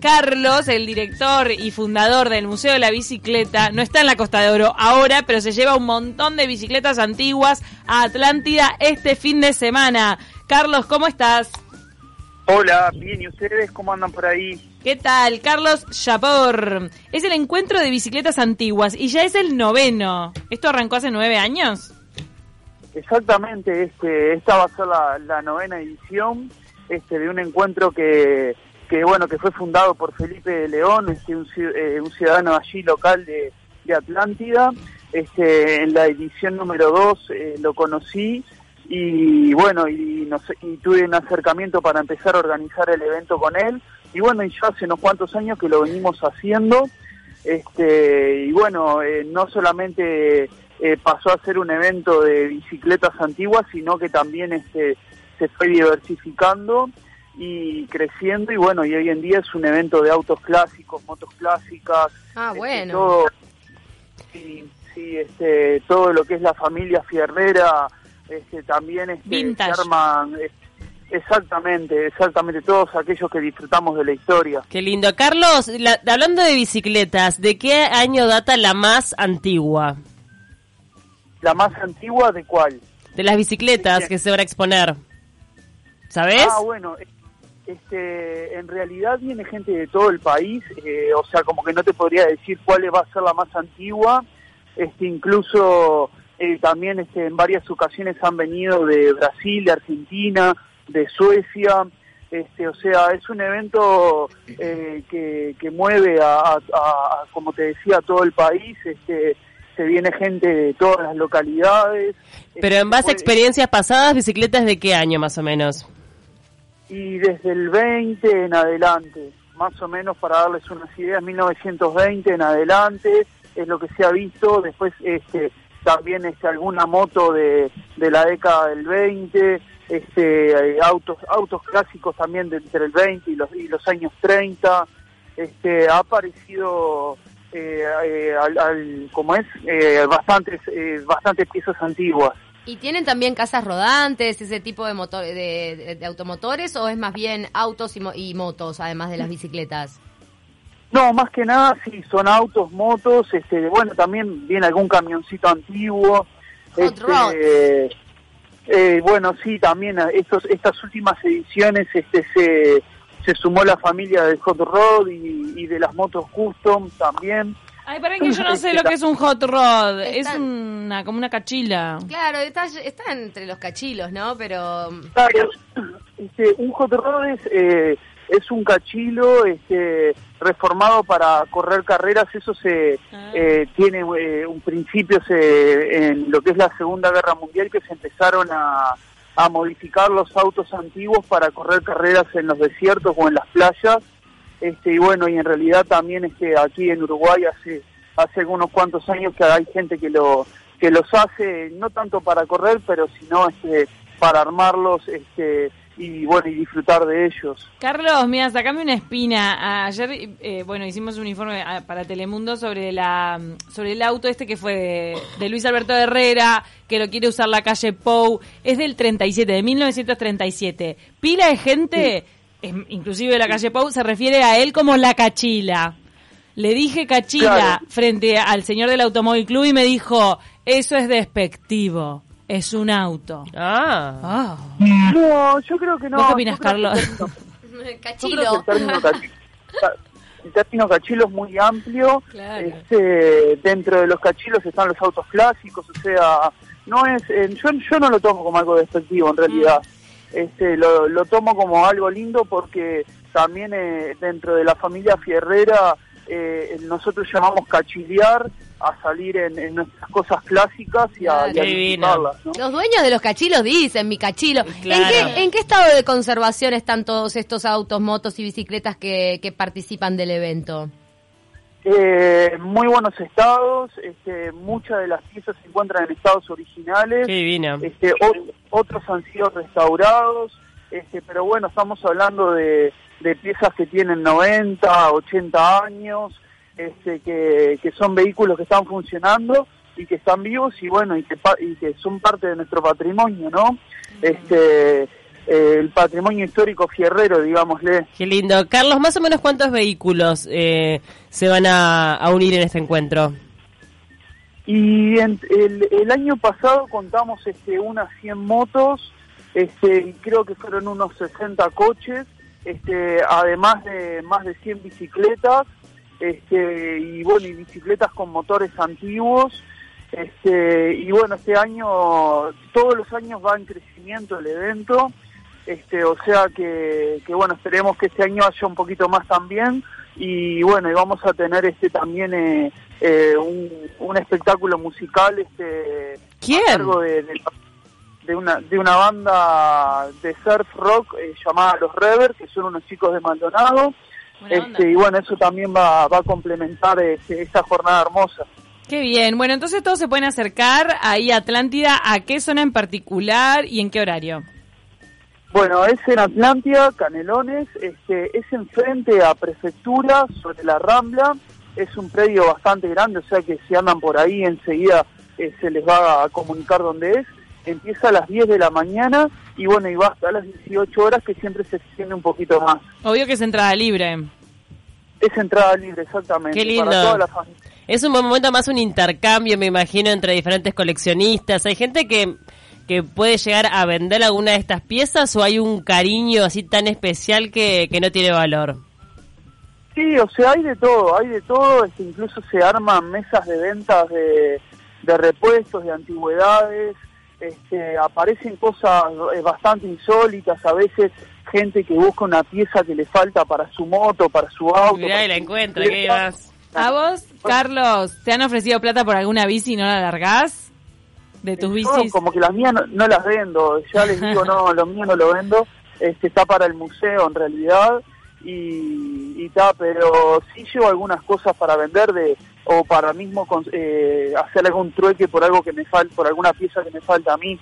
Carlos, el director y fundador del Museo de la Bicicleta, no está en la Costa de Oro ahora, pero se lleva un montón de bicicletas antiguas a Atlántida este fin de semana. Carlos, ¿cómo estás? Hola, bien, ¿y ustedes cómo andan por ahí? ¿Qué tal? Carlos Chapor. Es el encuentro de bicicletas antiguas y ya es el noveno. ¿Esto arrancó hace nueve años? Exactamente, este, esta va a ser la, novena edición este, de un encuentro que, que, bueno, que fue fundado por Felipe León, este, un, eh, un ciudadano allí local de, de Atlántida. Este, en la edición número dos eh, lo conocí y bueno, y, y tuve un acercamiento para empezar a organizar el evento con él. Y bueno, y ya hace unos cuantos años que lo venimos haciendo. Este, y bueno, eh, no solamente pasó a ser un evento de bicicletas antiguas, sino que también este, se fue diversificando y creciendo y bueno, y hoy en día es un evento de autos clásicos, motos clásicas. Ah, este, bueno. todo, sí, sí, este, todo lo que es la familia fierrera este, también este, se arman... Exactamente, exactamente, todos aquellos que disfrutamos de la historia. Qué lindo. Carlos, hablando de bicicletas, ¿de qué año data la más antigua? ¿La más antigua de cuál? De las bicicletas que se van a exponer. ¿Sabes? Ah, bueno, este, en realidad viene gente de todo el país, eh, o sea, como que no te podría decir cuál va a ser la más antigua, este, incluso eh, también este, en varias ocasiones han venido de Brasil, de Argentina, de Suecia. Este, o sea, es un evento eh, que, mueve a, como te decía, a todo el país. Este, se viene gente de todas las localidades. Pero en base a experiencias pasadas, ¿bicicletas de qué año más o menos? Y desde el 20 en adelante, más o menos para darles unas ideas, 1920 en adelante es lo que se ha visto. Después este, también este, alguna moto de, de la década del 20, este, autos autos clásicos también de entre el 20 y los, y los años 30. Este, ha aparecido, eh, eh, al, como es, eh, bastantes, eh, bastantes piezas antiguas. ¿Y tienen también casas rodantes, ese tipo de, motor, de, de, automotores, o es más bien autos y, y motos, además de las bicicletas? No, más que nada sí, son autos, motos, este, bueno, también viene algún camioncito antiguo. Este, eh, bueno, sí, también estos, estas últimas ediciones este, se, se sumó la familia del Hot Rod y, de las motos custom también. Ay, para que yo no sé lo que es un hot rod. es una como una cachila. Claro, está, está entre los cachilos, ¿no? Pero... Claro, este, un hot rod es, eh, es un cachilo este, reformado para correr carreras, eso se ah. eh, tiene eh, un principio se, en lo que es la Segunda Guerra Mundial que se empezaron a, a, modificar los autos antiguos para correr carreras en los desiertos o en las playas. Este, y bueno, y en realidad también este, aquí en Uruguay hace, hace algunos cuantos años que hay gente que, lo, que los hace, no tanto para correr, pero sino este, para armarlos este, y bueno y disfrutar de ellos. Carlos, mira, sacame una espina. Ayer, eh, bueno, hicimos un informe ah, para Telemundo sobre la sobre el auto este que fue de, Luis Alberto Herrera, que lo quiere usar la calle Pou. Es del 37, de 1937. Pila de gente, inclusive de la calle Pou, se refiere a él como la cachila. Le dije cachila frente al señor del Automóvil Club y me dijo, eso es despectivo es un auto. Ah. ah. No, yo creo que no. qué opinas, Carlos? Cachilo. El término, cachilo es muy amplio. Este, dentro de los cachilos están los autos clásicos, o sea, no es, eh, yo, yo no lo tomo como algo despectivo en realidad. Mm. Este, lo, lo tomo como algo lindo porque también eh, dentro de la familia Fierrera eh, nosotros llamamos cachilear a salir en, nuestras cosas clásicas y a, y Los dueños de los cachilos dicen, mi cachilo. ¿En, qué, estado de conservación están todos estos autos, motos y bicicletas que, participan del evento? Eh, muy buenos estados, este, muchas de las piezas se encuentran en estados originales, este, otros han sido restaurados, este, pero bueno, estamos hablando de, de piezas que tienen 90, 80 años, este, que, que son vehículos que están funcionando y que están vivos y bueno, y que, y que son parte de nuestro patrimonio, ¿no? Este, el patrimonio histórico fierrero, digámosle. Qué lindo. Carlos, más o menos cuántos vehículos eh, se van a, a, unir en este encuentro. Y en, el, el, año pasado contamos este, unas 100 motos, este, y creo que fueron unos 60 coches, este, además de más de 100 bicicletas, este, y bueno, y bicicletas con motores antiguos. Este, y bueno, este año, todos los años va en crecimiento el evento, este, o sea que, que bueno, esperemos que este año haya un poquito más también, y bueno, y vamos a tener este también eh, eh, un, un, espectáculo musical este ¿Quién? a cargo de, de, de, una de una banda de surf rock eh, llamada Los Rever que son unos chicos de Maldonado este, y bueno eso también va, va a complementar este, esta jornada hermosa Qué bien. Bueno, entonces todos se pueden acercar ahí a Atlántida. ¿A qué zona en particular y en qué horario? Bueno, es en Atlántida, Canelones, este, es enfrente a Prefectura, sobre la Rambla, es un predio bastante grande, o sea que si andan por ahí enseguida eh, se les va a comunicar dónde es. Empieza a las 10 de la mañana y bueno, y va hasta las 18 horas que siempre se extiende un poquito más. Obvio que es entrada libre. Es entrada libre, exactamente. Qué lindo. Para toda la familia. Es un buen momento más un intercambio, me imagino, entre diferentes coleccionistas. Hay gente que que puede llegar a vender alguna de estas piezas o hay un cariño así tan especial que, que no tiene valor? Sí, o sea, hay de todo, hay de todo, este, incluso se arman mesas de ventas de, de repuestos, de antigüedades, este, aparecen cosas eh, bastante insólitas, a veces gente que busca una pieza que le falta para su moto, para su auto. Mirá, y la encuentra, ¿qué más? ¿A vos, Carlos, te han ofrecido plata por alguna bici y no la largás? De tus bicis? No, como que las mías no, no, las vendo, ya les digo, no, lo mío no lo vendo, este está para el museo en realidad y está, pero sí llevo algunas cosas para vender de o para mismo eh, hacer algún trueque por algo que me falta, por alguna pieza que me falta a mí.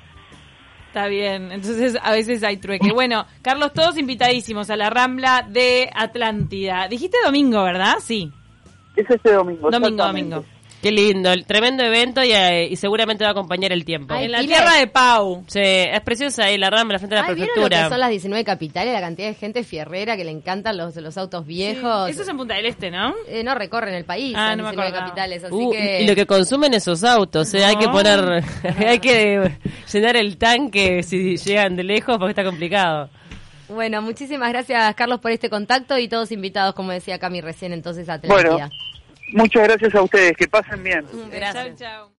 Está bien, entonces a veces hay trueque. Bueno, Carlos, todos invitadísimos a la Rambla de Atlántida. Dijiste domingo, ¿verdad? Sí. Es este domingo. Domingo, domingo. Qué lindo, el tremendo evento y, eh, y, seguramente va a acompañar el tiempo. Ay, en la tierra de Pau. Sí, es preciosa ahí la rambla frente a la Ay, prefectura. ¿vieron lo que son las 19 capitales? La cantidad de gente fierrera que le encantan los, los autos viejos. Sí. Eso es en Punta del Este, ¿no? Eh, no recorren el país, ah, no 19 capitales, así uh, que... Y lo que consumen esos autos, eh, no. hay que poner, hay que llenar el tanque si llegan de lejos porque está complicado. Bueno, muchísimas gracias Carlos por este contacto y todos invitados, como decía Cami recién, entonces a Atlántida. Bueno. Muchas gracias a ustedes, que pasen bien. Gracias. Chau, chau.